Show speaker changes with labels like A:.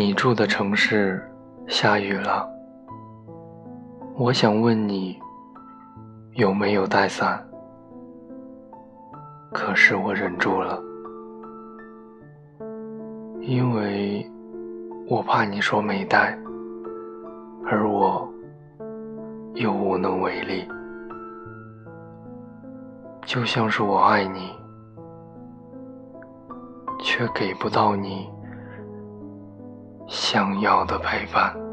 A: 你住的城市下雨了，我想问你有没有带伞，可是我忍住了，因为我怕你说没带，而我又无能为力，就像是我爱你，却给不到你。想要的陪伴。